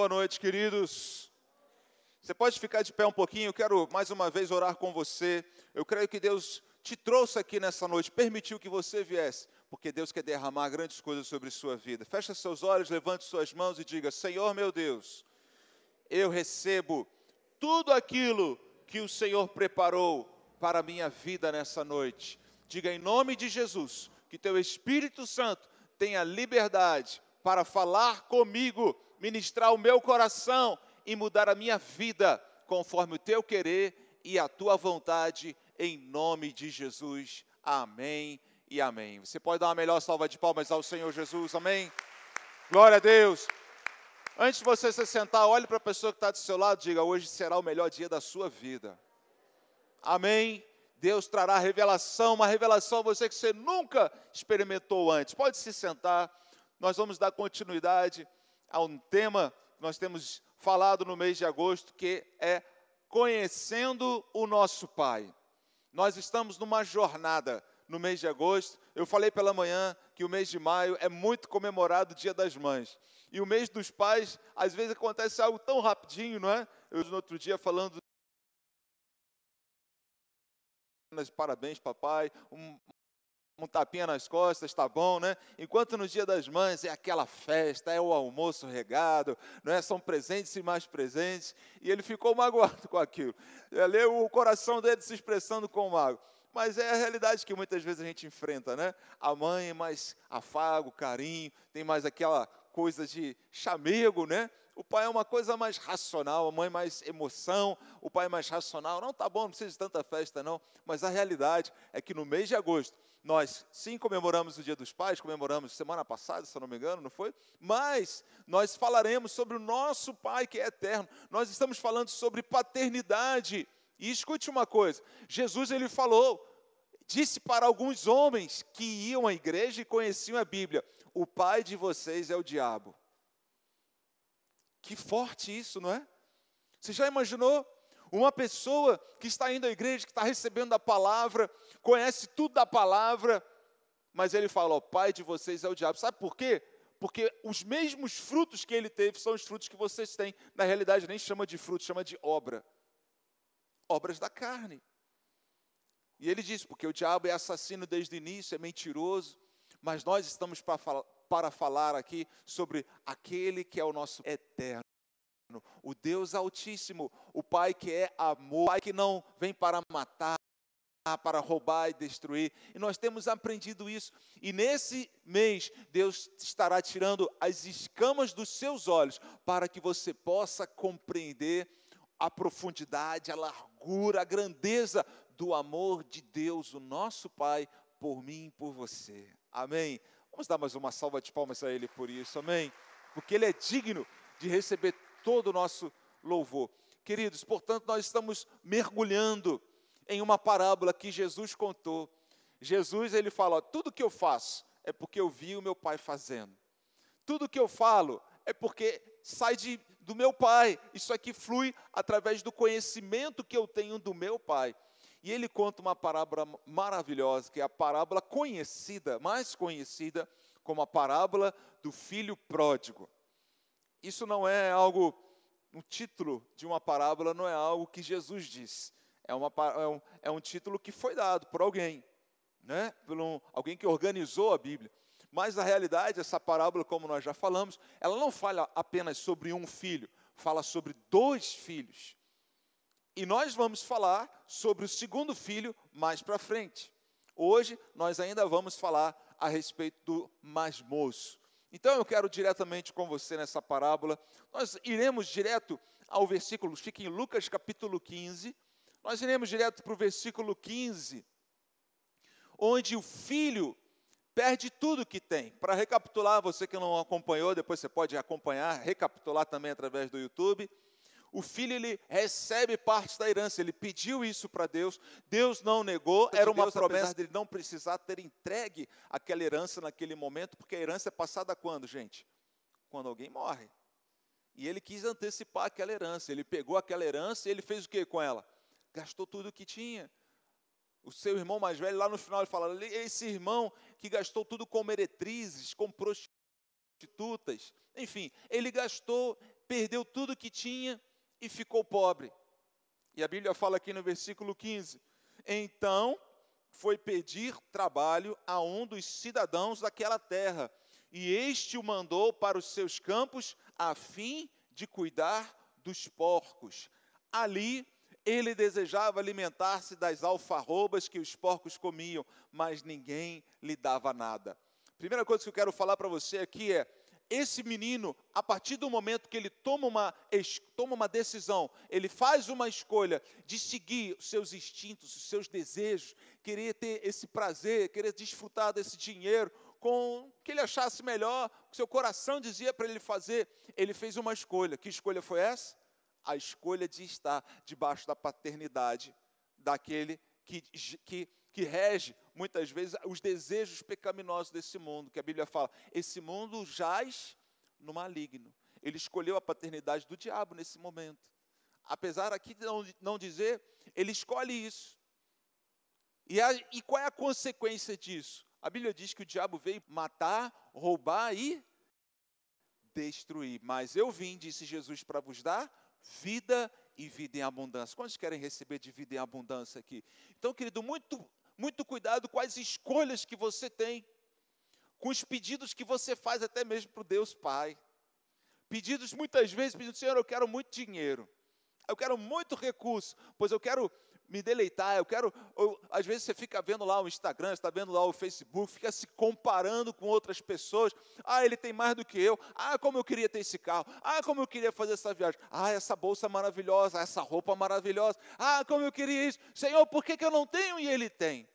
boa noite, queridos. Você pode ficar de pé um pouquinho, eu quero mais uma vez orar com você. Eu creio que Deus te trouxe aqui nessa noite, permitiu que você viesse, porque Deus quer derramar grandes coisas sobre sua vida. Feche seus olhos, levante suas mãos e diga: Senhor meu Deus, eu recebo tudo aquilo que o Senhor preparou para a minha vida nessa noite. Diga em nome de Jesus que teu Espírito Santo tenha liberdade para falar comigo, ministrar o meu coração e mudar a minha vida conforme o teu querer e a tua vontade, em nome de Jesus. Amém e amém. Você pode dar uma melhor salva de palmas ao Senhor Jesus, amém? Glória a Deus. Antes de você se sentar, olhe para a pessoa que está do seu lado e diga: hoje será o melhor dia da sua vida. Amém? Deus trará revelação, uma revelação a você que você nunca experimentou antes. Pode se sentar nós vamos dar continuidade a um tema que nós temos falado no mês de agosto, que é conhecendo o nosso Pai. Nós estamos numa jornada no mês de agosto. Eu falei pela manhã que o mês de maio é muito comemorado o Dia das Mães. E o mês dos pais, às vezes acontece algo tão rapidinho, não é? Eu no outro dia falando parabéns, papai, um, um tapinha nas costas, tá bom, né? Enquanto no dia das mães é aquela festa, é o almoço regado, não é? São presentes e mais presentes. E ele ficou magoado com aquilo. Ali o coração dele se expressando com o mago. Mas é a realidade que muitas vezes a gente enfrenta, né? A mãe é mais afago, carinho, tem mais aquela coisa de chamego, né? O pai é uma coisa mais racional, a mãe mais emoção, o pai mais racional. Não, tá bom, não precisa de tanta festa, não. Mas a realidade é que no mês de agosto nós sim comemoramos o Dia dos Pais, comemoramos semana passada, se eu não me engano, não foi? Mas nós falaremos sobre o nosso Pai que é eterno. Nós estamos falando sobre paternidade. E escute uma coisa: Jesus ele falou, disse para alguns homens que iam à igreja e conheciam a Bíblia: o pai de vocês é o diabo. Que forte isso, não é? Você já imaginou? Uma pessoa que está indo à igreja, que está recebendo a palavra, conhece tudo da palavra, mas ele fala: o pai de vocês é o diabo. Sabe por quê? Porque os mesmos frutos que ele teve são os frutos que vocês têm. Na realidade, nem chama de fruto, chama de obra. Obras da carne. E ele diz: porque o diabo é assassino desde o início, é mentiroso, mas nós estamos para, para falar aqui sobre aquele que é o nosso eterno o Deus Altíssimo, o Pai que é amor, o Pai que não vem para matar, para roubar e destruir. E nós temos aprendido isso. E nesse mês, Deus estará tirando as escamas dos seus olhos para que você possa compreender a profundidade, a largura, a grandeza do amor de Deus, o nosso Pai, por mim e por você. Amém. Vamos dar mais uma salva de palmas a Ele por isso, amém? Porque Ele é digno de receber todo o nosso louvor. Queridos, portanto, nós estamos mergulhando em uma parábola que Jesus contou. Jesus, ele fala: tudo que eu faço é porque eu vi o meu pai fazendo. Tudo que eu falo é porque sai de, do meu pai. Isso aqui flui através do conhecimento que eu tenho do meu pai. E ele conta uma parábola maravilhosa, que é a parábola conhecida, mais conhecida como a parábola do filho pródigo. Isso não é algo, um título de uma parábola não é algo que Jesus disse. É, uma, é, um, é um título que foi dado por alguém, né? por um, alguém que organizou a Bíblia. Mas na realidade, essa parábola, como nós já falamos, ela não fala apenas sobre um filho, fala sobre dois filhos. E nós vamos falar sobre o segundo filho mais para frente. Hoje nós ainda vamos falar a respeito do mais moço. Então eu quero diretamente com você nessa parábola. Nós iremos direto ao versículo, fica em Lucas capítulo 15. Nós iremos direto para o versículo 15, onde o filho perde tudo que tem. Para recapitular, você que não acompanhou, depois você pode acompanhar, recapitular também através do YouTube o filho ele recebe parte da herança, ele pediu isso para Deus, Deus não negou, era uma Deus, promessa dele não precisar ter entregue aquela herança naquele momento, porque a herança é passada quando, gente? Quando alguém morre. E ele quis antecipar aquela herança, ele pegou aquela herança e ele fez o que com ela? Gastou tudo o que tinha. O seu irmão mais velho, lá no final, ele fala: esse irmão que gastou tudo com meretrizes, com prostitutas, enfim, ele gastou perdeu tudo que tinha e ficou pobre. E a Bíblia fala aqui no versículo 15: Então foi pedir trabalho a um dos cidadãos daquela terra, e este o mandou para os seus campos a fim de cuidar dos porcos. Ali ele desejava alimentar-se das alfarrobas que os porcos comiam, mas ninguém lhe dava nada. Primeira coisa que eu quero falar para você aqui é: esse menino, a partir do momento que ele toma uma, toma uma decisão, ele faz uma escolha de seguir os seus instintos, os seus desejos, querer ter esse prazer, querer desfrutar desse dinheiro com o que ele achasse melhor, o que seu coração dizia para ele fazer, ele fez uma escolha. Que escolha foi essa? A escolha de estar debaixo da paternidade daquele que, que, que rege muitas vezes os desejos pecaminosos desse mundo, que a Bíblia fala, esse mundo jaz no maligno. Ele escolheu a paternidade do diabo nesse momento. Apesar aqui de não, não dizer, ele escolhe isso. E, a, e qual é a consequência disso? A Bíblia diz que o diabo veio matar, roubar e destruir. Mas eu vim, disse Jesus, para vos dar vida e vida em abundância. Quantos querem receber de vida em abundância aqui? Então, querido, muito muito cuidado com as escolhas que você tem, com os pedidos que você faz até mesmo para o Deus Pai. Pedidos muitas vezes, pedindo, Senhor, eu quero muito dinheiro, eu quero muito recurso, pois eu quero me deleitar, eu quero. Eu, às vezes você fica vendo lá o Instagram, está vendo lá o Facebook, fica se comparando com outras pessoas. Ah, ele tem mais do que eu. Ah, como eu queria ter esse carro. Ah, como eu queria fazer essa viagem. Ah, essa bolsa maravilhosa, essa roupa maravilhosa. Ah, como eu queria isso. Senhor, por que, que eu não tenho e ele tem?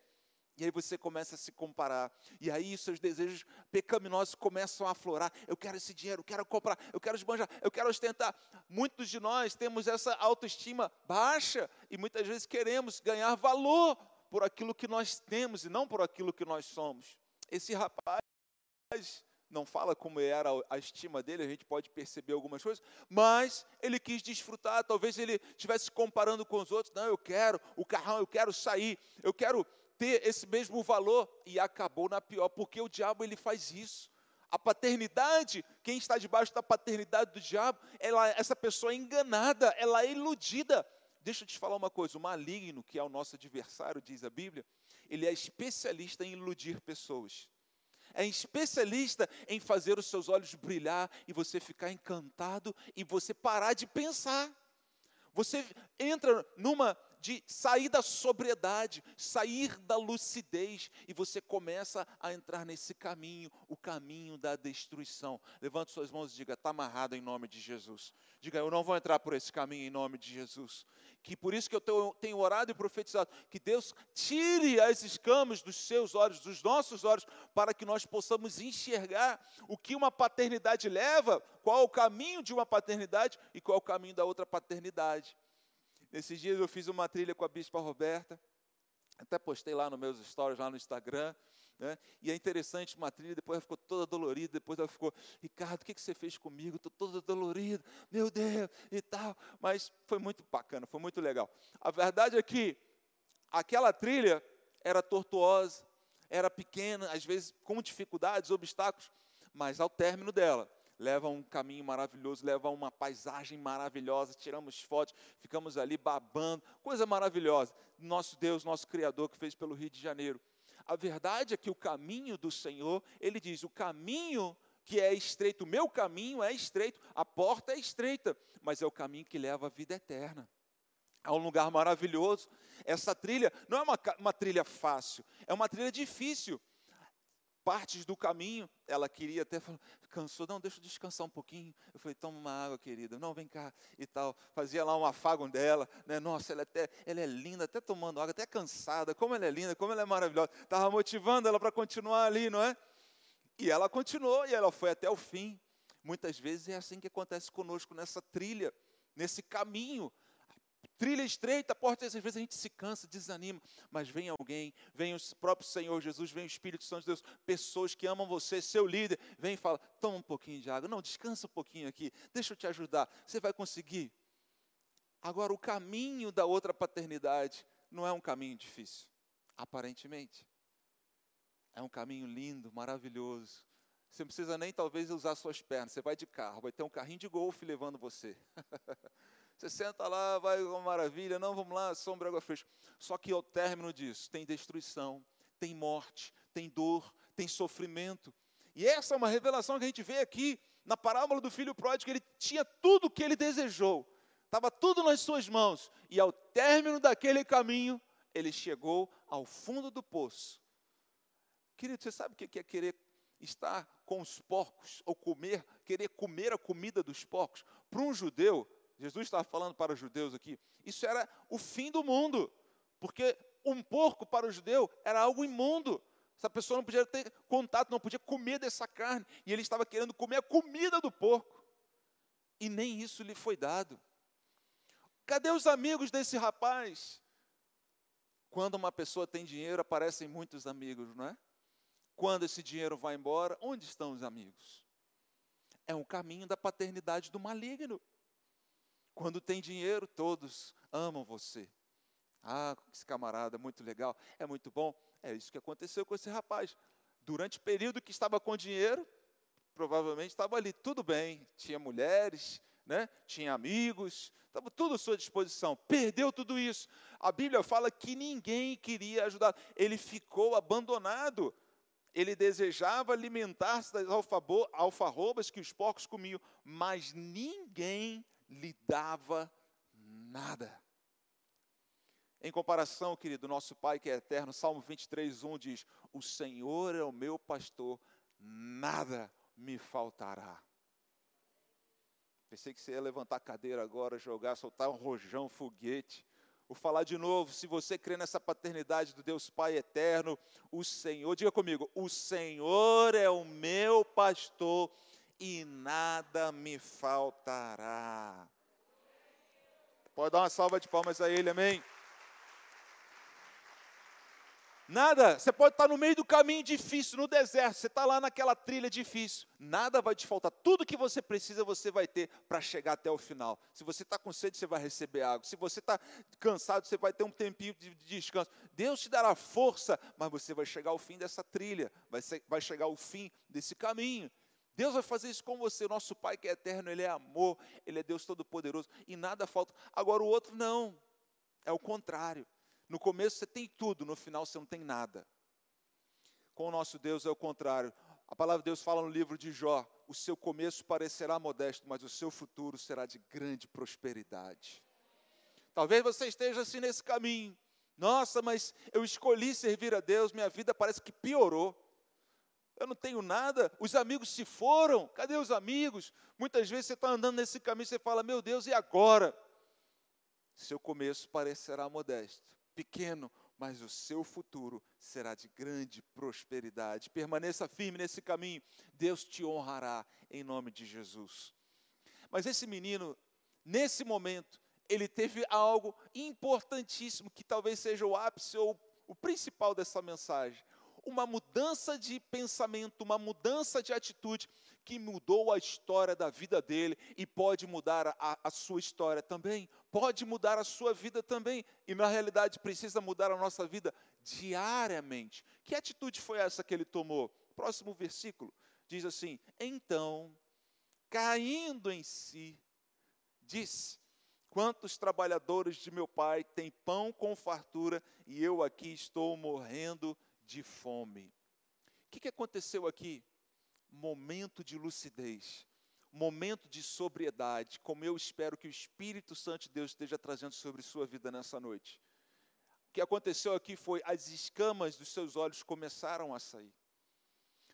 E aí você começa a se comparar. E aí seus desejos pecaminosos começam a aflorar. Eu quero esse dinheiro, eu quero comprar, eu quero esbanjar, eu quero ostentar. Muitos de nós temos essa autoestima baixa e muitas vezes queremos ganhar valor por aquilo que nós temos e não por aquilo que nós somos. Esse rapaz não fala como era a estima dele, a gente pode perceber algumas coisas, mas ele quis desfrutar, talvez ele estivesse comparando com os outros, não, eu quero o carrão, eu quero sair, eu quero ter esse mesmo valor e acabou na pior, porque o diabo ele faz isso. A paternidade, quem está debaixo da paternidade do diabo, ela, essa pessoa é enganada, ela é iludida. Deixa eu te falar uma coisa: o maligno, que é o nosso adversário, diz a Bíblia, ele é especialista em iludir pessoas. É especialista em fazer os seus olhos brilhar e você ficar encantado e você parar de pensar. Você entra numa de sair da sobriedade, sair da lucidez, e você começa a entrar nesse caminho, o caminho da destruição. Levante suas mãos e diga: está amarrado em nome de Jesus. Diga: eu não vou entrar por esse caminho em nome de Jesus. Que por isso que eu tenho orado e profetizado, que Deus tire as escamas dos seus olhos, dos nossos olhos, para que nós possamos enxergar o que uma paternidade leva, qual o caminho de uma paternidade e qual o caminho da outra paternidade. Nesses dias eu fiz uma trilha com a Bispa Roberta, até postei lá nos meus stories, lá no Instagram, né? E é interessante, uma trilha, depois ela ficou toda dolorida, depois ela ficou, Ricardo, o que, que você fez comigo? Estou toda dolorida, meu Deus, e tal. Mas foi muito bacana, foi muito legal. A verdade é que aquela trilha era tortuosa, era pequena, às vezes com dificuldades, obstáculos, mas ao término dela, leva a um caminho maravilhoso, leva a uma paisagem maravilhosa, tiramos fotos, ficamos ali babando, coisa maravilhosa. Nosso Deus, nosso Criador que fez pelo Rio de Janeiro. A verdade é que o caminho do Senhor, ele diz: o caminho que é estreito, o meu caminho é estreito, a porta é estreita, mas é o caminho que leva à vida eterna. É um lugar maravilhoso. Essa trilha não é uma, uma trilha fácil, é uma trilha difícil partes do caminho, ela queria até, cansou, não, deixa eu descansar um pouquinho. Eu falei, toma uma água, querida, não, vem cá e tal. Fazia lá um afago dela, né? Nossa, ela, é até, ela é linda, até tomando água, até cansada, como ela é linda, como ela é maravilhosa. Estava motivando ela para continuar ali, não é? E ela continuou e ela foi até o fim. Muitas vezes é assim que acontece conosco nessa trilha, nesse caminho trilha estreita, porta, às vezes a gente se cansa, desanima, mas vem alguém, vem o próprio Senhor Jesus, vem o Espírito Santo de Deus, pessoas que amam você, seu líder, vem e fala, toma um pouquinho de água, não, descansa um pouquinho aqui, deixa eu te ajudar, você vai conseguir. Agora, o caminho da outra paternidade não é um caminho difícil, aparentemente. É um caminho lindo, maravilhoso, Você não precisa nem talvez usar suas pernas, você vai de carro, vai ter um carrinho de golfe levando você. você senta lá, vai uma maravilha, não, vamos lá, sombra, água fresca. Só que ao término disso, tem destruição, tem morte, tem dor, tem sofrimento. E essa é uma revelação que a gente vê aqui na parábola do filho pródigo, ele tinha tudo o que ele desejou, estava tudo nas suas mãos, e ao término daquele caminho, ele chegou ao fundo do poço. Querido, você sabe o que é querer estar com os porcos, ou comer, querer comer a comida dos porcos? Para um judeu, Jesus estava falando para os judeus aqui, isso era o fim do mundo, porque um porco para o judeu era algo imundo. Essa pessoa não podia ter contato, não podia comer dessa carne. E ele estava querendo comer a comida do porco. E nem isso lhe foi dado. Cadê os amigos desse rapaz? Quando uma pessoa tem dinheiro, aparecem muitos amigos, não é? Quando esse dinheiro vai embora, onde estão os amigos? É um caminho da paternidade do maligno. Quando tem dinheiro, todos amam você. Ah, esse camarada, muito legal, é muito bom. É isso que aconteceu com esse rapaz. Durante o período que estava com dinheiro, provavelmente estava ali tudo bem, tinha mulheres, né? tinha amigos, estava tudo à sua disposição. Perdeu tudo isso. A Bíblia fala que ninguém queria ajudar. Ele ficou abandonado. Ele desejava alimentar-se das alfarrobas que os porcos comiam, mas ninguém lhe dava nada. Em comparação, querido, nosso Pai que é eterno, Salmo 23, 1 diz: O Senhor é o meu pastor, nada me faltará. Pensei que você ia levantar a cadeira agora, jogar, soltar um rojão, um foguete. Vou falar de novo, se você crê nessa paternidade do Deus Pai eterno, o Senhor, diga comigo, o Senhor é o meu pastor e nada me faltará. Pode dar uma salva de palmas a Ele, amém? Nada, você pode estar no meio do caminho difícil, no deserto, você está lá naquela trilha difícil, nada vai te faltar, tudo que você precisa você vai ter para chegar até o final. Se você está com sede, você vai receber água, se você está cansado, você vai ter um tempinho de descanso. Deus te dará força, mas você vai chegar ao fim dessa trilha, vai, ser, vai chegar ao fim desse caminho. Deus vai fazer isso com você, nosso Pai que é eterno, Ele é amor, Ele é Deus Todo-Poderoso, e nada falta. Agora o outro não, é o contrário. No começo você tem tudo, no final você não tem nada. Com o nosso Deus é o contrário. A palavra de Deus fala no livro de Jó: o seu começo parecerá modesto, mas o seu futuro será de grande prosperidade. Talvez você esteja assim nesse caminho. Nossa, mas eu escolhi servir a Deus, minha vida parece que piorou. Eu não tenho nada, os amigos se foram, cadê os amigos? Muitas vezes você está andando nesse caminho você fala, meu Deus, e agora? Seu começo parecerá modesto, pequeno, mas o seu futuro será de grande prosperidade. Permaneça firme nesse caminho, Deus te honrará em nome de Jesus. Mas esse menino, nesse momento, ele teve algo importantíssimo que talvez seja o ápice ou o principal dessa mensagem. Uma mudança de pensamento, uma mudança de atitude que mudou a história da vida dele e pode mudar a, a, sua história também, pode mudar a sua vida também, e na realidade precisa mudar a nossa vida diariamente. Que atitude foi essa que ele tomou? Próximo versículo diz assim: Então, caindo em si, disse: Quantos trabalhadores de meu pai têm pão com fartura e eu aqui estou morrendo de fome? O que, que aconteceu aqui? momento de lucidez, momento de sobriedade, como eu espero que o Espírito Santo de Deus esteja trazendo sobre sua vida nessa noite. O que aconteceu aqui foi as escamas dos seus olhos começaram a sair.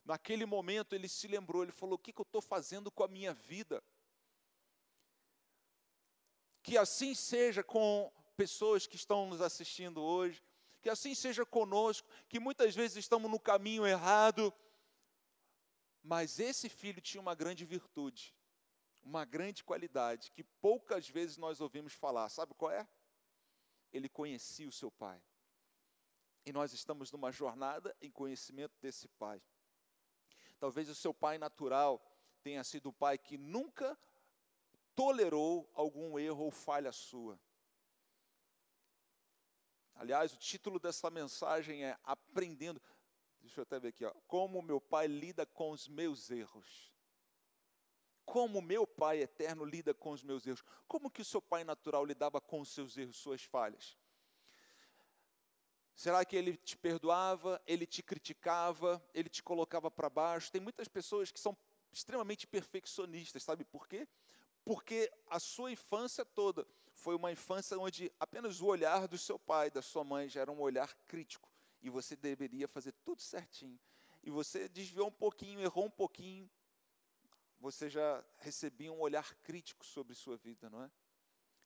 Naquele momento ele se lembrou, ele falou: O que, que eu estou fazendo com a minha vida? Que assim seja com pessoas que estão nos assistindo hoje, que assim seja conosco, que muitas vezes estamos no caminho errado, mas esse filho tinha uma grande virtude, uma grande qualidade, que poucas vezes nós ouvimos falar. Sabe qual é? Ele conhecia o seu pai. E nós estamos numa jornada em conhecimento desse pai. Talvez o seu pai natural tenha sido o pai que nunca tolerou algum erro ou falha sua. Aliás, o título dessa mensagem é Aprendendo Deixa eu até ver aqui, ó. Como meu pai lida com os meus erros. Como meu pai eterno lida com os meus erros. Como que o seu pai natural lidava com os seus erros, suas falhas? Será que ele te perdoava, ele te criticava, ele te colocava para baixo? Tem muitas pessoas que são extremamente perfeccionistas, sabe por quê? Porque a sua infância toda foi uma infância onde apenas o olhar do seu pai, da sua mãe, já era um olhar crítico e você deveria fazer tudo certinho. E você desviou um pouquinho, errou um pouquinho, você já recebia um olhar crítico sobre sua vida, não é?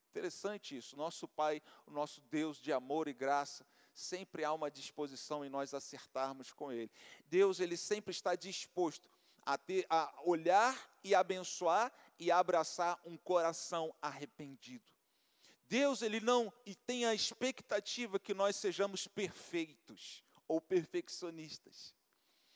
Interessante isso. Nosso Pai, o nosso Deus de amor e graça, sempre há uma disposição em nós acertarmos com Ele. Deus, Ele sempre está disposto a, ter, a olhar e abençoar e abraçar um coração arrependido. Deus, Ele não e tem a expectativa que nós sejamos perfeitos ou perfeccionistas.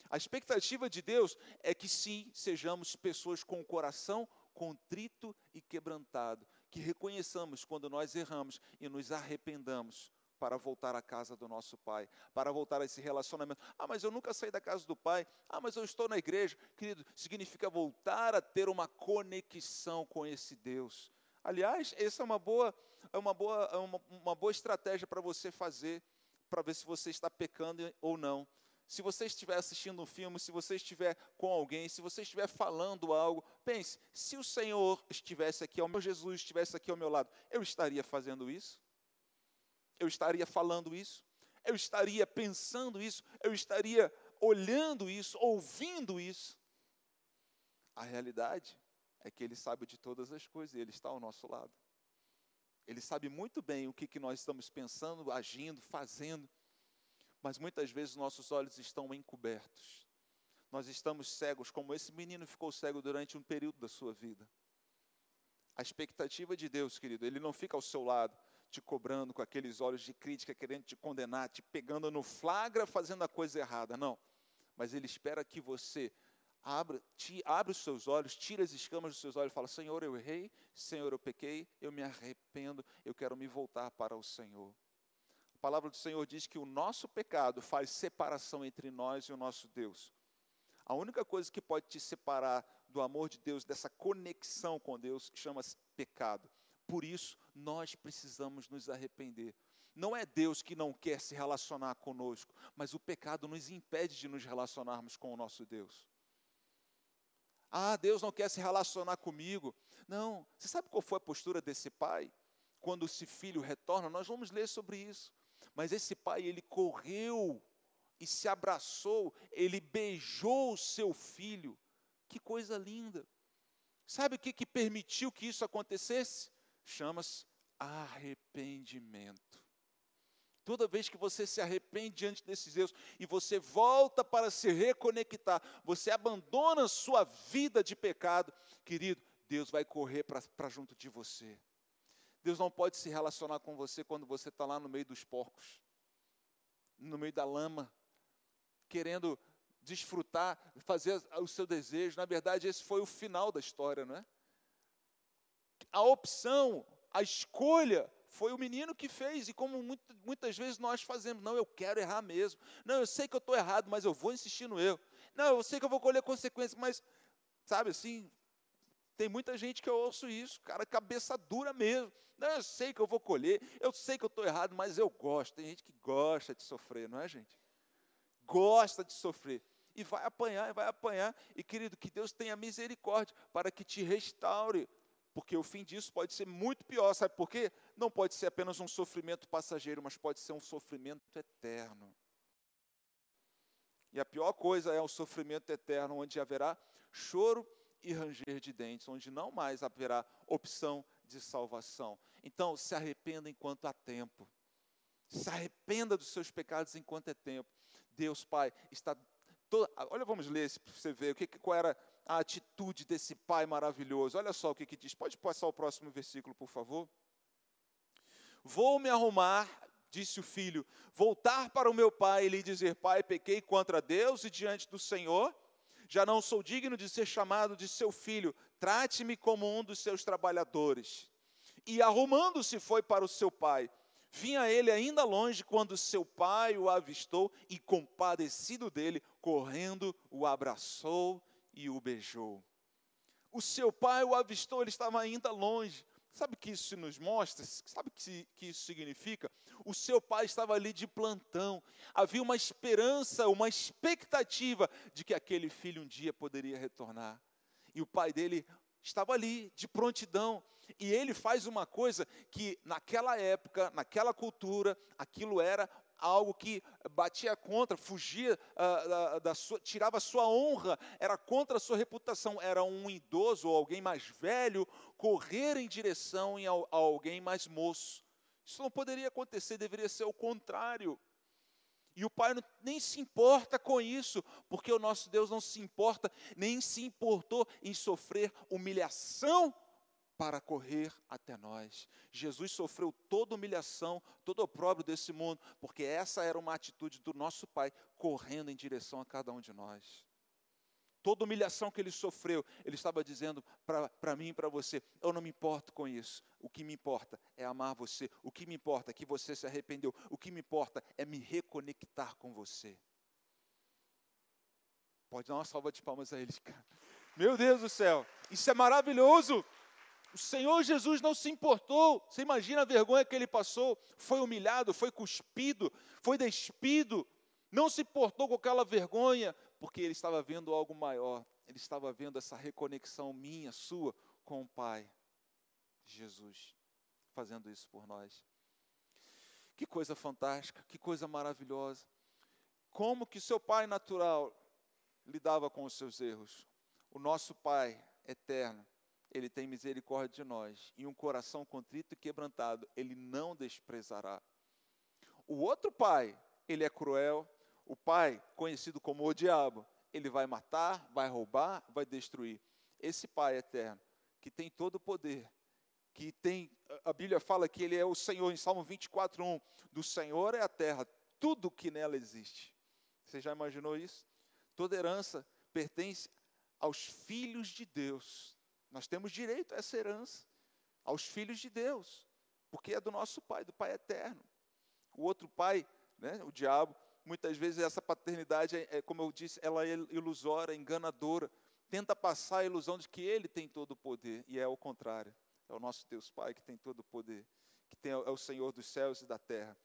A expectativa de Deus é que sim, sejamos pessoas com o coração contrito e quebrantado, que reconheçamos quando nós erramos e nos arrependamos para voltar à casa do nosso Pai, para voltar a esse relacionamento. Ah, mas eu nunca saí da casa do Pai. Ah, mas eu estou na igreja. Querido, significa voltar a ter uma conexão com esse Deus. Aliás, essa é uma boa, é uma boa, é uma, uma boa estratégia para você fazer, para ver se você está pecando ou não. Se você estiver assistindo um filme, se você estiver com alguém, se você estiver falando algo, pense: se o Senhor estivesse aqui, o meu Jesus estivesse aqui ao meu lado, eu estaria fazendo isso? eu estaria falando isso, eu estaria pensando isso, eu estaria olhando isso, ouvindo isso. A realidade é que Ele sabe de todas as coisas e Ele está ao nosso lado. Ele sabe muito bem o que, que nós estamos pensando, agindo, fazendo, mas muitas vezes nossos olhos estão encobertos. Nós estamos cegos, como esse menino ficou cego durante um período da sua vida. A expectativa de Deus, querido, Ele não fica ao seu lado, te cobrando com aqueles olhos de crítica, querendo te condenar, te pegando no flagra, fazendo a coisa errada. Não. Mas Ele espera que você abra, te, abra os seus olhos, tira as escamas dos seus olhos e fala: Senhor, eu errei, Senhor, eu pequei, eu me arrependo, eu quero me voltar para o Senhor. A palavra do Senhor diz que o nosso pecado faz separação entre nós e o nosso Deus. A única coisa que pode te separar do amor de Deus, dessa conexão com Deus, chama-se pecado. Por isso, nós precisamos nos arrepender. Não é Deus que não quer se relacionar conosco, mas o pecado nos impede de nos relacionarmos com o nosso Deus. Ah, Deus não quer se relacionar comigo. Não, você sabe qual foi a postura desse pai? Quando esse filho retorna, nós vamos ler sobre isso. Mas esse pai, ele correu e se abraçou, ele beijou o seu filho. Que coisa linda. Sabe o que, que permitiu que isso acontecesse? chama-se arrependimento. Toda vez que você se arrepende diante desses erros e você volta para se reconectar, você abandona sua vida de pecado, querido, Deus vai correr para junto de você. Deus não pode se relacionar com você quando você está lá no meio dos porcos, no meio da lama, querendo desfrutar, fazer o seu desejo. Na verdade, esse foi o final da história, não é? a opção, a escolha foi o menino que fez, e como muitas vezes nós fazemos, não, eu quero errar mesmo, não, eu sei que eu estou errado, mas eu vou insistir no erro, não, eu sei que eu vou colher consequências, mas, sabe assim, tem muita gente que eu ouço isso, cara, cabeça dura mesmo, não, eu sei que eu vou colher, eu sei que eu estou errado, mas eu gosto, tem gente que gosta de sofrer, não é gente? Gosta de sofrer, e vai apanhar, e vai apanhar, e querido, que Deus tenha misericórdia, para que te restaure, porque o fim disso pode ser muito pior, sabe por quê? Não pode ser apenas um sofrimento passageiro, mas pode ser um sofrimento eterno. E a pior coisa é o sofrimento eterno, onde haverá choro e ranger de dentes, onde não mais haverá opção de salvação. Então, se arrependa enquanto há tempo. Se arrependa dos seus pecados enquanto é tempo. Deus Pai está. Todo... Olha, vamos ler para você ver o que, qual era a atitude desse pai maravilhoso. Olha só o que, que diz. Pode passar o próximo versículo, por favor? Vou me arrumar, disse o filho, voltar para o meu pai e lhe dizer: Pai, pequei contra Deus e diante do Senhor. Já não sou digno de ser chamado de seu filho. Trate-me como um dos seus trabalhadores. E arrumando-se foi para o seu pai. Vinha ele ainda longe quando seu pai o avistou e, compadecido dele, correndo, o abraçou e o beijou. O seu pai o avistou, ele estava ainda longe. Sabe o que isso nos mostra? Sabe o que, que isso significa? O seu pai estava ali de plantão. Havia uma esperança, uma expectativa de que aquele filho um dia poderia retornar. E o pai dele estava ali, de prontidão. E ele faz uma coisa que, naquela época, naquela cultura, aquilo era algo que batia contra, fugia uh, da, sua, tirava sua honra, era contra a sua reputação. Era um idoso ou alguém mais velho correr em direção a, a alguém mais moço. Isso não poderia acontecer, deveria ser o contrário. E o Pai nem se importa com isso, porque o nosso Deus não se importa, nem se importou em sofrer humilhação para correr até nós. Jesus sofreu toda humilhação, todo opróbrio desse mundo, porque essa era uma atitude do nosso Pai correndo em direção a cada um de nós. Toda humilhação que ele sofreu, ele estava dizendo para mim e para você: eu não me importo com isso. O que me importa é amar você. O que me importa é que você se arrependeu. O que me importa é me reconectar com você. Pode dar uma salva de palmas a eles, cara. Meu Deus do céu, isso é maravilhoso. O Senhor Jesus não se importou. Você imagina a vergonha que ele passou? Foi humilhado, foi cuspido, foi despido. Não se importou com aquela vergonha, porque ele estava vendo algo maior. Ele estava vendo essa reconexão minha, sua, com o Pai. Jesus fazendo isso por nós. Que coisa fantástica, que coisa maravilhosa. Como que seu Pai natural lidava com os seus erros? O nosso Pai eterno ele tem misericórdia de nós, e um coração contrito e quebrantado, ele não desprezará. O outro pai, ele é cruel, o pai, conhecido como o diabo, ele vai matar, vai roubar, vai destruir. Esse pai eterno, que tem todo o poder, que tem, a Bíblia fala que ele é o Senhor, em Salmo 24, 1, do Senhor é a terra, tudo que nela existe. Você já imaginou isso? Toda herança pertence aos filhos de Deus. Nós temos direito a essa herança, aos filhos de Deus, porque é do nosso Pai, do Pai eterno. O outro pai, né, o diabo, muitas vezes essa paternidade, é, é, como eu disse, ela é ilusória, enganadora, tenta passar a ilusão de que ele tem todo o poder, e é o contrário. É o nosso Deus Pai que tem todo o poder, que tem, é o Senhor dos céus e da terra.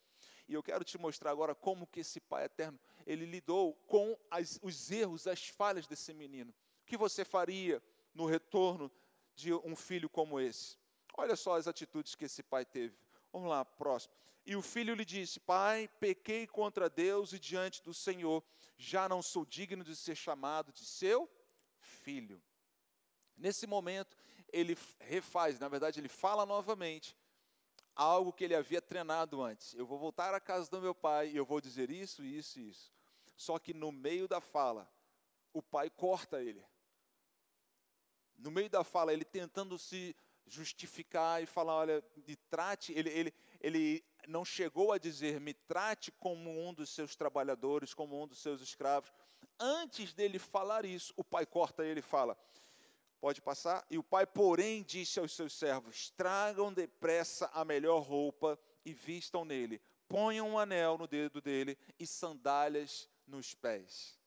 E eu quero te mostrar agora como que esse Pai eterno, ele lidou com as, os erros, as falhas desse menino. O que você faria? No retorno de um filho como esse. Olha só as atitudes que esse pai teve. Vamos lá, próximo. E o filho lhe disse: Pai, pequei contra Deus e diante do Senhor, já não sou digno de ser chamado de seu filho. Nesse momento, ele refaz, na verdade, ele fala novamente algo que ele havia treinado antes. Eu vou voltar à casa do meu pai e eu vou dizer isso, isso e isso. Só que no meio da fala, o pai corta ele no meio da fala, ele tentando se justificar e falar, olha, me trate, ele, ele, ele não chegou a dizer, me trate como um dos seus trabalhadores, como um dos seus escravos. Antes dele falar isso, o pai corta ele e fala, pode passar? E o pai, porém, disse aos seus servos, tragam depressa a melhor roupa e vistam nele, ponham um anel no dedo dele e sandálias nos pés.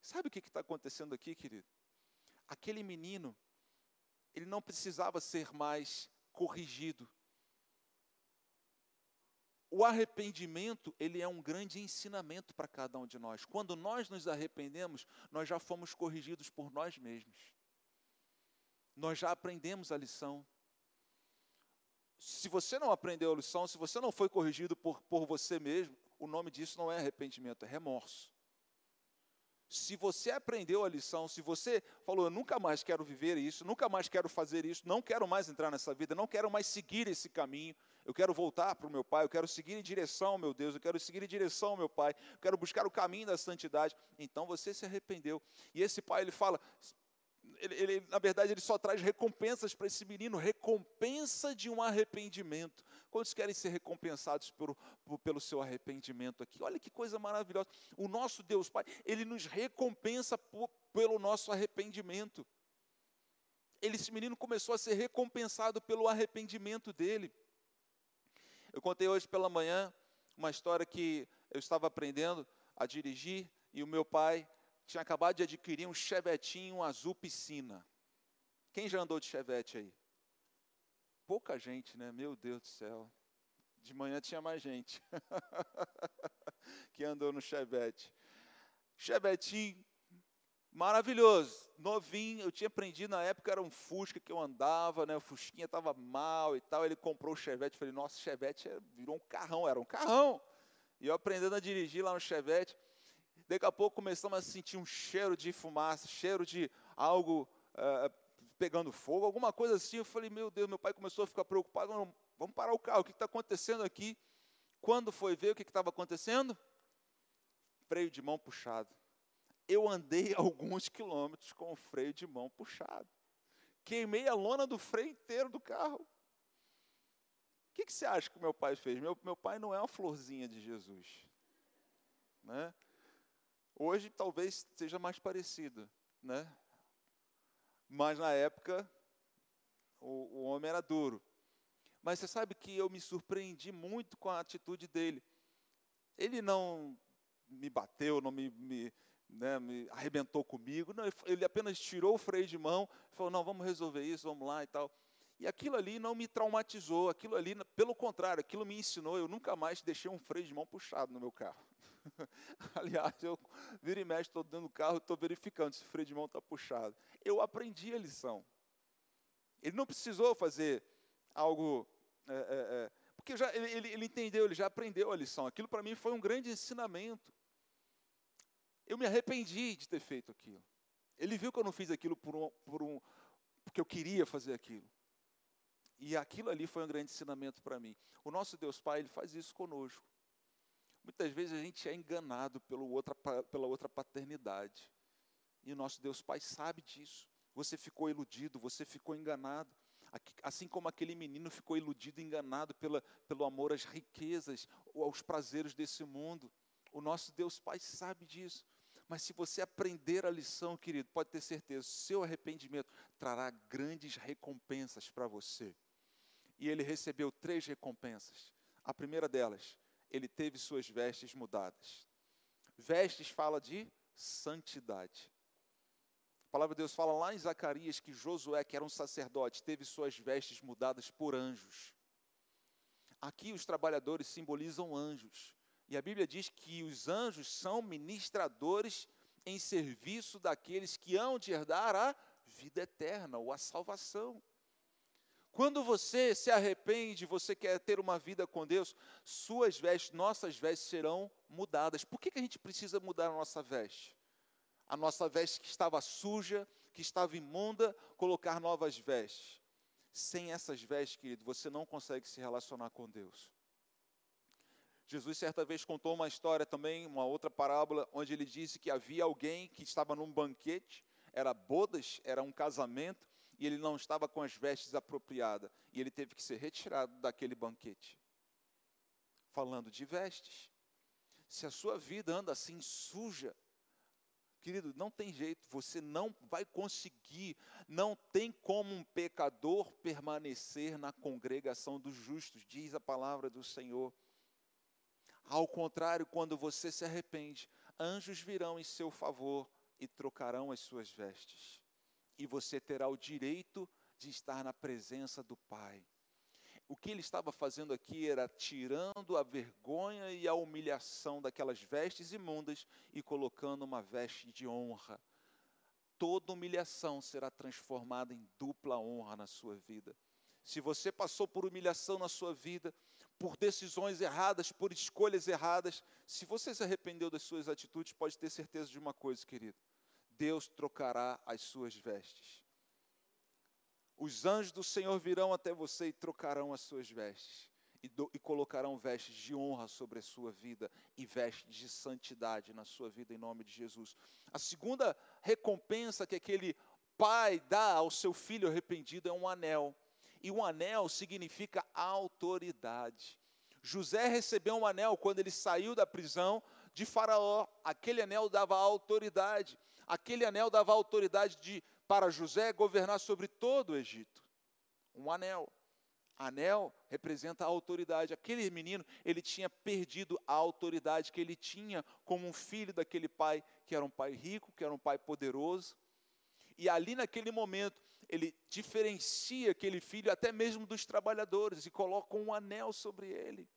Sabe o que está acontecendo aqui, querido? Aquele menino, ele não precisava ser mais corrigido. O arrependimento, ele é um grande ensinamento para cada um de nós. Quando nós nos arrependemos, nós já fomos corrigidos por nós mesmos. Nós já aprendemos a lição. Se você não aprendeu a lição, se você não foi corrigido por, por você mesmo, o nome disso não é arrependimento, é remorso. Se você aprendeu a lição, se você falou, eu nunca mais quero viver isso, nunca mais quero fazer isso, não quero mais entrar nessa vida, não quero mais seguir esse caminho, eu quero voltar para o meu Pai, eu quero seguir em direção meu Deus, eu quero seguir em direção meu Pai, eu quero buscar o caminho da santidade, então você se arrependeu. E esse Pai, ele fala, ele, ele, na verdade, ele só traz recompensas para esse menino, recompensa de um arrependimento. Quantos querem ser recompensados por, pelo seu arrependimento aqui? Olha que coisa maravilhosa. O nosso Deus Pai, ele nos recompensa por, pelo nosso arrependimento. Ele, esse menino começou a ser recompensado pelo arrependimento dele. Eu contei hoje pela manhã uma história que eu estava aprendendo a dirigir e o meu pai tinha acabado de adquirir um chevetinho azul piscina. Quem já andou de chevette aí? Pouca gente, né? Meu Deus do céu. De manhã tinha mais gente que andou no chevette. Chevetinho maravilhoso, novinho. Eu tinha aprendido na época, era um Fusca que eu andava, né? O Fusquinha estava mal e tal. Ele comprou o Chevette. Falei, nossa, Chevette é, virou um carrão, era um carrão. E eu aprendendo a dirigir lá no Chevette. Daqui a pouco começamos a sentir um cheiro de fumaça, cheiro de algo uh, pegando fogo, alguma coisa assim. Eu falei, meu Deus, meu pai começou a ficar preocupado. Vamos parar o carro, o que está acontecendo aqui? Quando foi ver o que estava acontecendo? Freio de mão puxado. Eu andei alguns quilômetros com o freio de mão puxado. Queimei a lona do freio inteiro do carro. O que, que você acha que meu pai fez? Meu, meu pai não é uma florzinha de Jesus. Né? Hoje talvez seja mais parecido, né? Mas na época o, o homem era duro. Mas você sabe que eu me surpreendi muito com a atitude dele. Ele não me bateu, não me, me, né, me arrebentou comigo. Não, ele apenas tirou o freio de mão e falou: não, vamos resolver isso, vamos lá e tal. E aquilo ali não me traumatizou, aquilo ali, pelo contrário, aquilo me ensinou. Eu nunca mais deixei um freio de mão puxado no meu carro. Aliás, eu viro e mexe, estou dentro do carro, estou verificando se o freio de mão está puxado. Eu aprendi a lição. Ele não precisou fazer algo. É, é, é, porque já, ele, ele entendeu, ele já aprendeu a lição. Aquilo para mim foi um grande ensinamento. Eu me arrependi de ter feito aquilo. Ele viu que eu não fiz aquilo por um, por um, porque eu queria fazer aquilo. E aquilo ali foi um grande ensinamento para mim. O nosso Deus Pai, Ele faz isso conosco. Muitas vezes a gente é enganado pelo outra, pela outra paternidade. E o nosso Deus Pai sabe disso. Você ficou iludido, você ficou enganado. Assim como aquele menino ficou iludido, enganado pela, pelo amor às riquezas, ou aos prazeres desse mundo. O nosso Deus Pai sabe disso. Mas se você aprender a lição, querido, pode ter certeza, seu arrependimento trará grandes recompensas para você. E ele recebeu três recompensas. A primeira delas, ele teve suas vestes mudadas. Vestes fala de santidade. A palavra de Deus fala lá em Zacarias que Josué, que era um sacerdote, teve suas vestes mudadas por anjos. Aqui os trabalhadores simbolizam anjos. E a Bíblia diz que os anjos são ministradores em serviço daqueles que hão de herdar a vida eterna ou a salvação. Quando você se arrepende, você quer ter uma vida com Deus, suas vestes, nossas vestes serão mudadas. Por que, que a gente precisa mudar a nossa veste? A nossa veste que estava suja, que estava imunda, colocar novas vestes. Sem essas vestes, querido, você não consegue se relacionar com Deus. Jesus certa vez contou uma história também, uma outra parábola, onde ele disse que havia alguém que estava num banquete, era bodas, era um casamento, e ele não estava com as vestes apropriadas, e ele teve que ser retirado daquele banquete. Falando de vestes, se a sua vida anda assim suja, querido, não tem jeito, você não vai conseguir, não tem como um pecador permanecer na congregação dos justos, diz a palavra do Senhor. Ao contrário, quando você se arrepende, anjos virão em seu favor e trocarão as suas vestes e você terá o direito de estar na presença do Pai. O que ele estava fazendo aqui era tirando a vergonha e a humilhação daquelas vestes imundas e colocando uma veste de honra. Toda humilhação será transformada em dupla honra na sua vida. Se você passou por humilhação na sua vida, por decisões erradas, por escolhas erradas, se você se arrependeu das suas atitudes, pode ter certeza de uma coisa, querido Deus trocará as suas vestes. Os anjos do Senhor virão até você e trocarão as suas vestes. E, do, e, colocarão vestes de honra sobre a sua vida e vestes de santidade na sua vida, em nome de Jesus. A segunda recompensa que aquele pai dá ao seu filho arrependido é um anel. E um anel significa autoridade. José recebeu um anel quando ele saiu da prisão de Faraó. Aquele anel dava autoridade. Aquele anel dava autoridade de, para José governar sobre todo o Egito. Um anel. Anel representa a autoridade. Aquele menino, ele tinha perdido a autoridade que ele tinha como um filho daquele pai, que era um pai rico, que era um pai poderoso. E ali naquele momento, ele diferencia aquele filho até mesmo dos trabalhadores e coloca um anel sobre ele.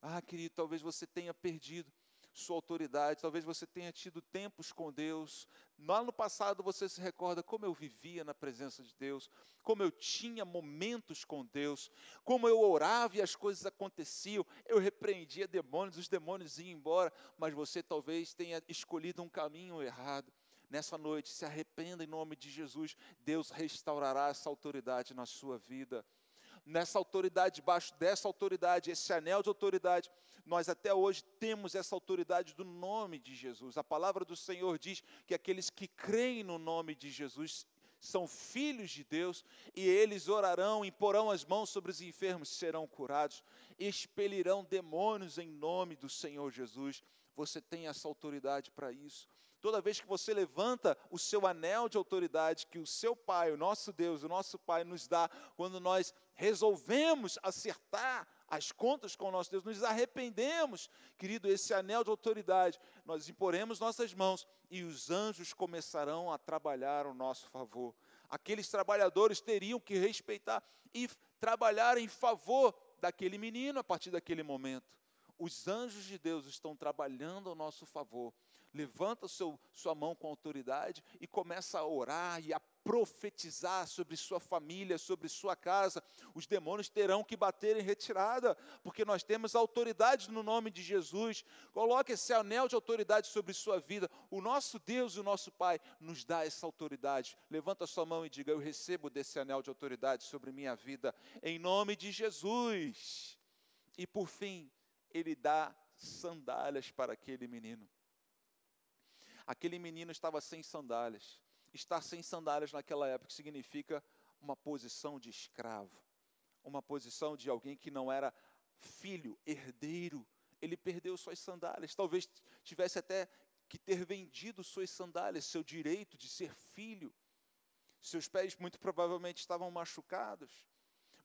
Ah, querido, talvez você tenha perdido sua autoridade, talvez você tenha tido tempos com Deus. Lá no passado você se recorda como eu vivia na presença de Deus, como eu tinha momentos com Deus, como eu orava e as coisas aconteciam, eu repreendia demônios, os demônios iam embora, mas você talvez tenha escolhido um caminho errado. Nessa noite, se arrependa em nome de Jesus, Deus restaurará essa autoridade na sua vida nessa autoridade, debaixo dessa autoridade, esse anel de autoridade, nós até hoje temos essa autoridade do nome de Jesus. A palavra do Senhor diz que aqueles que creem no nome de Jesus são filhos de Deus e eles orarão, imporão as mãos sobre os enfermos, serão curados, expelirão demônios em nome do Senhor Jesus. Você tem essa autoridade para isso. Toda vez que você levanta o seu anel de autoridade que o seu Pai, o nosso Deus, o nosso Pai nos dá, quando nós resolvemos acertar as contas com o nosso Deus, nos arrependemos, querido, esse anel de autoridade, nós imporemos nossas mãos e os anjos começarão a trabalhar ao nosso favor. Aqueles trabalhadores teriam que respeitar e trabalhar em favor daquele menino a partir daquele momento. Os anjos de Deus estão trabalhando ao nosso favor levanta seu, sua mão com autoridade e começa a orar e a profetizar sobre sua família, sobre sua casa. Os demônios terão que bater em retirada, porque nós temos autoridade no nome de Jesus. Coloque esse anel de autoridade sobre sua vida. O nosso Deus e o nosso Pai nos dá essa autoridade. Levanta sua mão e diga: Eu recebo desse anel de autoridade sobre minha vida, em nome de Jesus. E por fim, ele dá sandálias para aquele menino. Aquele menino estava sem sandálias. Estar sem sandálias naquela época significa uma posição de escravo, uma posição de alguém que não era filho, herdeiro. Ele perdeu suas sandálias. Talvez tivesse até que ter vendido suas sandálias, seu direito de ser filho. Seus pés muito provavelmente estavam machucados.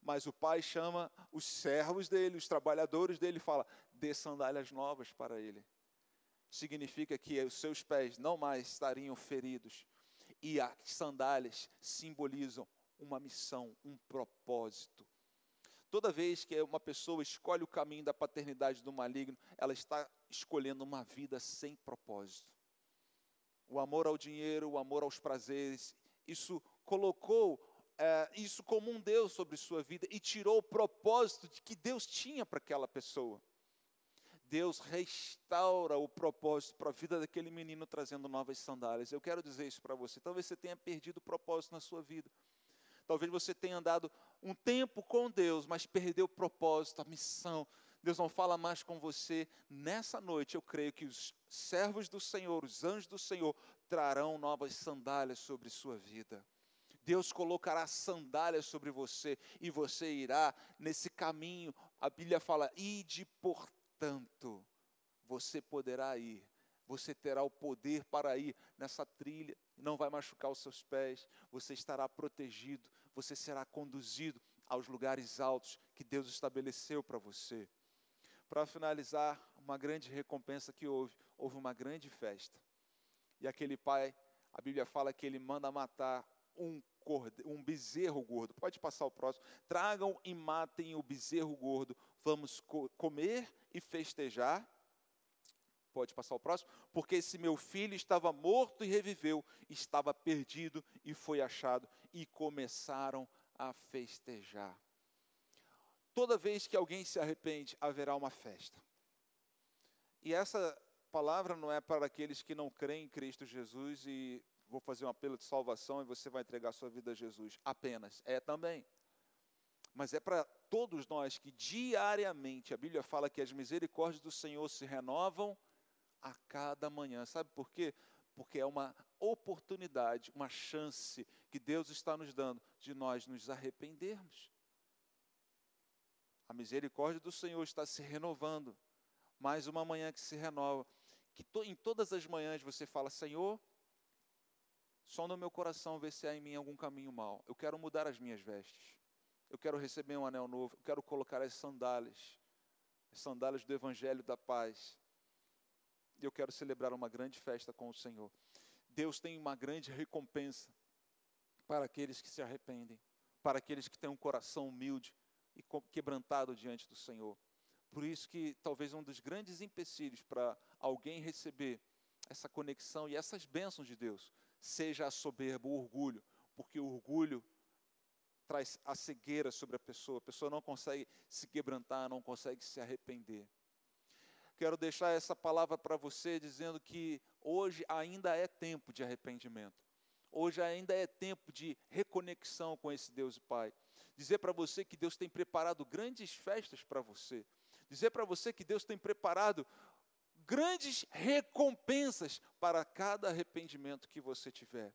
Mas o pai chama os servos dele, os trabalhadores dele, e fala: dê sandálias novas para ele significa que os seus pés não mais estariam feridos. E as sandálias simbolizam uma missão, um propósito. Toda vez que uma pessoa escolhe o caminho da paternidade do maligno, ela está escolhendo uma vida sem propósito. O amor ao dinheiro, o amor aos prazeres, isso colocou é, isso como um Deus sobre sua vida e tirou o propósito de que Deus tinha para aquela pessoa. Deus restaura o propósito para a vida daquele menino trazendo novas sandálias. Eu quero dizer isso para você. Talvez você tenha perdido o propósito na sua vida. Talvez você tenha andado um tempo com Deus, mas perdeu o propósito, a missão. Deus não fala mais com você. Nessa noite, eu creio que os servos do Senhor, os anjos do Senhor, trarão novas sandálias sobre sua vida. Deus colocará sandálias sobre você e você irá nesse caminho. A Bíblia fala: ide por Portanto, você poderá ir, você terá o poder para ir nessa trilha, não vai machucar os seus pés, você estará protegido, você será conduzido aos lugares altos que Deus estabeleceu para você. Para finalizar, uma grande recompensa que houve, houve uma grande festa. E aquele pai, a Bíblia fala que ele manda matar um, corde, um bezerro gordo. Pode passar o próximo. Tragam e matem o bezerro gordo. Vamos co comer e festejar. Pode passar o próximo? Porque esse meu filho estava morto e reviveu, estava perdido e foi achado. E começaram a festejar. Toda vez que alguém se arrepende, haverá uma festa. E essa palavra não é para aqueles que não creem em Cristo Jesus e vou fazer um apelo de salvação e você vai entregar sua vida a Jesus. Apenas. É também. Mas é para todos nós que diariamente a Bíblia fala que as misericórdias do Senhor se renovam a cada manhã. Sabe por quê? Porque é uma oportunidade, uma chance que Deus está nos dando de nós nos arrependermos. A misericórdia do Senhor está se renovando. Mais uma manhã que se renova. Que to, em todas as manhãs você fala, Senhor, só no meu coração ver se há em mim algum caminho mal. Eu quero mudar as minhas vestes. Eu quero receber um anel novo, eu quero colocar as sandálias, as sandálias do Evangelho da Paz. E eu quero celebrar uma grande festa com o Senhor. Deus tem uma grande recompensa para aqueles que se arrependem, para aqueles que têm um coração humilde e quebrantado diante do Senhor. Por isso que talvez um dos grandes empecilhos para alguém receber essa conexão e essas bênçãos de Deus seja a soberba, o orgulho, porque o orgulho traz a cegueira sobre a pessoa, a pessoa não consegue se quebrantar, não consegue se arrepender. Quero deixar essa palavra para você dizendo que hoje ainda é tempo de arrependimento. Hoje ainda é tempo de reconexão com esse Deus e Pai. Dizer para você que Deus tem preparado grandes festas para você. Dizer para você que Deus tem preparado grandes recompensas para cada arrependimento que você tiver.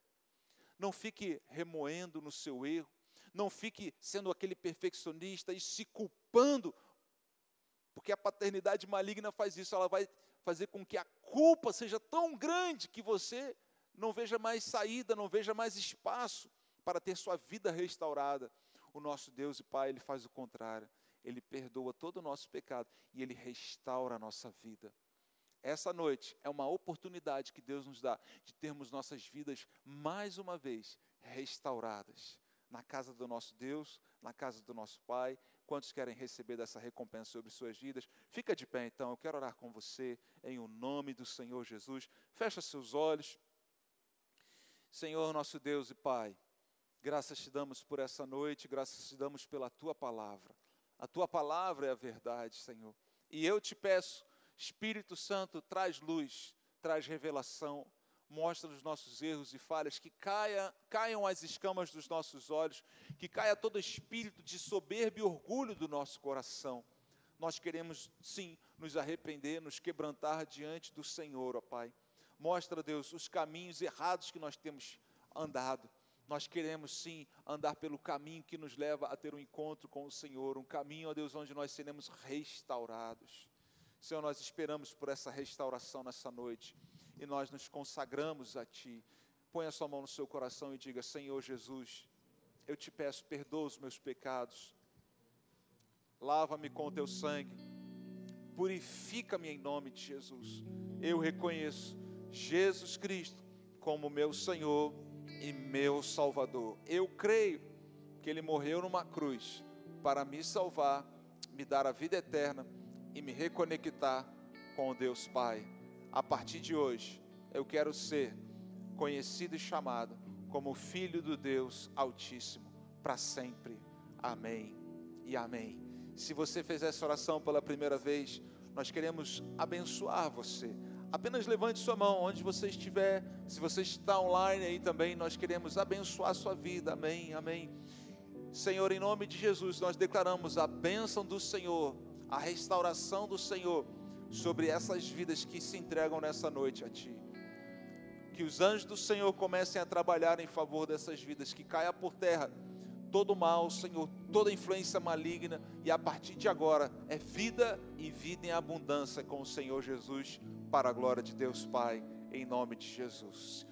Não fique remoendo no seu erro, não fique sendo aquele perfeccionista e se culpando, porque a paternidade maligna faz isso, ela vai fazer com que a culpa seja tão grande que você não veja mais saída, não veja mais espaço para ter sua vida restaurada. O nosso Deus e Pai, Ele faz o contrário. Ele perdoa todo o nosso pecado e Ele restaura a nossa vida. Essa noite é uma oportunidade que Deus nos dá de termos nossas vidas mais uma vez restauradas na casa do nosso Deus, na casa do nosso Pai. Quantos querem receber dessa recompensa sobre suas vidas? Fica de pé então, eu quero orar com você em o nome do Senhor Jesus. Fecha seus olhos. Senhor, nosso Deus e Pai, graças te damos por essa noite, graças te damos pela tua palavra. A tua palavra é a verdade, Senhor. E eu te peço, Espírito Santo, traz luz, traz revelação, mostra os nossos erros e falhas, que caia, caiam as escamas dos nossos olhos, que caia todo espírito de soberba e orgulho do nosso coração. Nós queremos, sim, nos arrepender, nos quebrantar diante do Senhor, ó Pai. Mostra, Deus, os caminhos errados que nós temos andado. Nós queremos sim andar pelo caminho que nos leva a ter um encontro com o Senhor, um caminho, ó Deus, onde nós seremos restaurados. Senhor, nós esperamos por essa restauração nessa noite e nós nos consagramos a Ti. Põe a sua mão no seu coração e diga: Senhor Jesus, eu te peço, perdoa os meus pecados, lava-me com o teu sangue, purifica-me em nome de Jesus. Eu reconheço Jesus Cristo como meu Senhor e meu Salvador. Eu creio que Ele morreu numa cruz para me salvar, me dar a vida eterna e me reconectar com o Deus Pai a partir de hoje, eu quero ser conhecido e chamado como filho do Deus Altíssimo para sempre. Amém e amém. Se você fez essa oração pela primeira vez, nós queremos abençoar você. Apenas levante sua mão onde você estiver. Se você está online aí também, nós queremos abençoar sua vida. Amém, amém. Senhor, em nome de Jesus, nós declaramos a bênção do Senhor, a restauração do Senhor sobre essas vidas que se entregam nessa noite a Ti. Que os anjos do Senhor comecem a trabalhar em favor dessas vidas, que caia por terra todo mal, Senhor, toda influência maligna, e a partir de agora é vida e vida em abundância com o Senhor Jesus, para a glória de Deus Pai, em nome de Jesus.